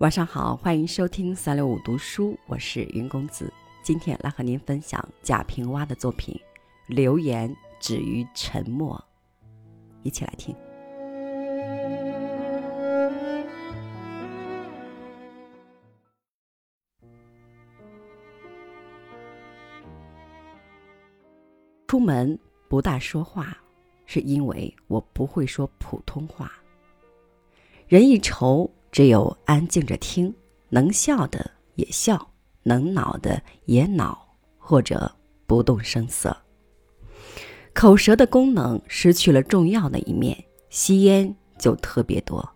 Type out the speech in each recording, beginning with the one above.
晚上好，欢迎收听三六五读书，我是云公子。今天来和您分享贾平凹的作品《流言止于沉默》，一起来听。出门不大说话，是因为我不会说普通话。人一愁。只有安静着听，能笑的也笑，能恼的也恼，或者不动声色。口舌的功能失去了重要的一面，吸烟就特别多，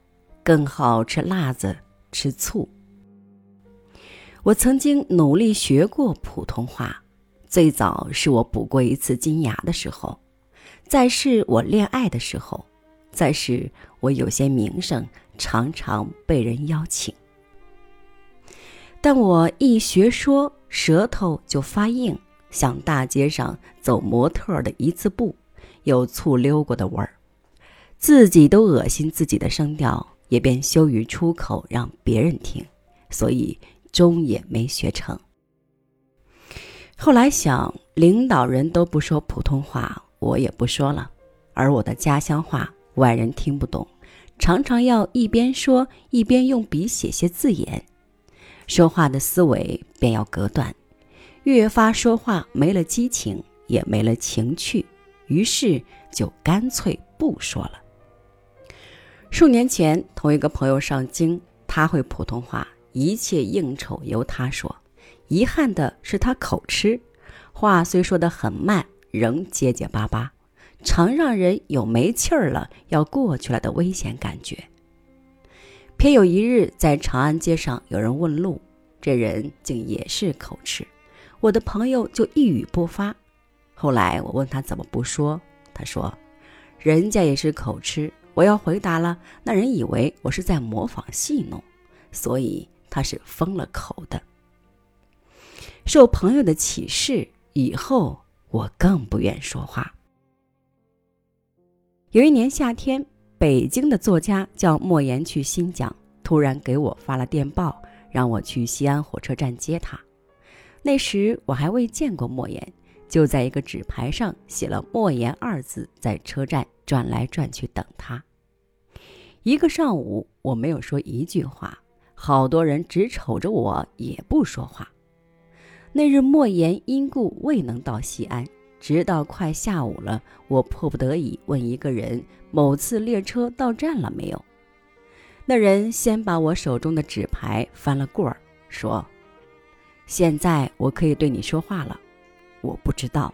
更好吃辣子、吃醋。我曾经努力学过普通话，最早是我补过一次金牙的时候，再是我恋爱的时候，再是我有些名声。常常被人邀请，但我一学说，舌头就发硬，像大街上走模特的一字步，有醋溜过的味儿，自己都恶心自己的声调，也便羞于出口让别人听，所以终也没学成。后来想，领导人都不说普通话，我也不说了，而我的家乡话外人听不懂。常常要一边说一边用笔写些字眼，说话的思维便要隔断，越发说话没了激情，也没了情趣，于是就干脆不说了。数年前，同一个朋友上京，他会普通话，一切应酬由他说。遗憾的是，他口吃，话虽说得很慢，仍结结巴巴。常让人有没气儿了要过去了的危险感觉。偏有一日在长安街上，有人问路，这人竟也是口吃，我的朋友就一语不发。后来我问他怎么不说，他说：“人家也是口吃，我要回答了，那人以为我是在模仿戏弄，所以他是封了口的。”受朋友的启示以后，我更不愿说话。有一年夏天，北京的作家叫莫言去新疆，突然给我发了电报，让我去西安火车站接他。那时我还未见过莫言，就在一个纸牌上写了“莫言”二字，在车站转来转去等他。一个上午，我没有说一句话，好多人只瞅着我，也不说话。那日莫言因故未能到西安。直到快下午了，我迫不得已问一个人：“某次列车到站了没有？”那人先把我手中的纸牌翻了过儿，说：“现在我可以对你说话了。”我不知道，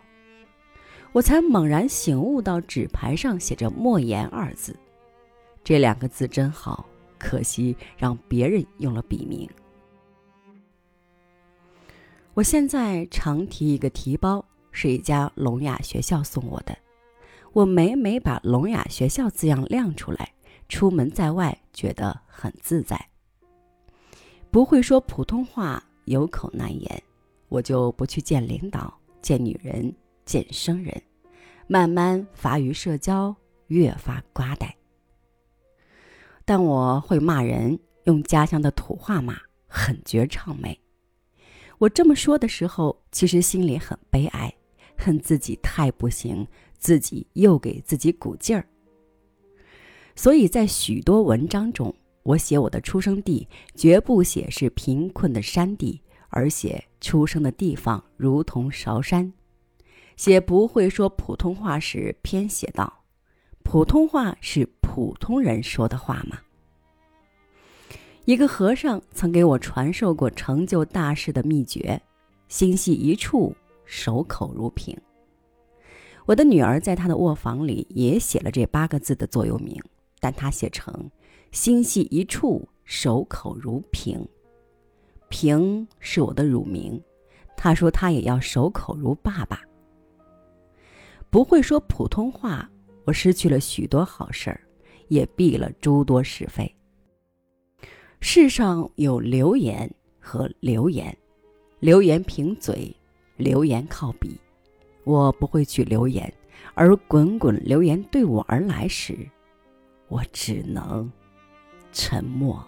我才猛然醒悟到纸牌上写着“莫言”二字，这两个字真好，可惜让别人用了笔名。我现在常提一个提包。是一家聋哑学校送我的，我每每把“聋哑学校”字样亮出来，出门在外觉得很自在。不会说普通话，有口难言，我就不去见领导、见女人、见生人，慢慢乏于社交，越发瓜呆。但我会骂人，用家乡的土话骂，很绝唱美。我这么说的时候，其实心里很悲哀。恨自己太不行，自己又给自己鼓劲儿。所以在许多文章中，我写我的出生地，绝不写是贫困的山地，而写出生的地方如同韶山。写不会说普通话时，偏写道：“普通话是普通人说的话吗？”一个和尚曾给我传授过成就大事的秘诀：心系一处。守口如瓶。我的女儿在她的卧房里也写了这八个字的座右铭，但她写成“心系一处，守口如瓶”。瓶是我的乳名，她说她也要守口如爸爸。不会说普通话，我失去了许多好事儿，也避了诸多是非。世上有流言和流言，流言凭嘴。留言靠笔，我不会去留言；而滚滚留言对我而来时，我只能沉默。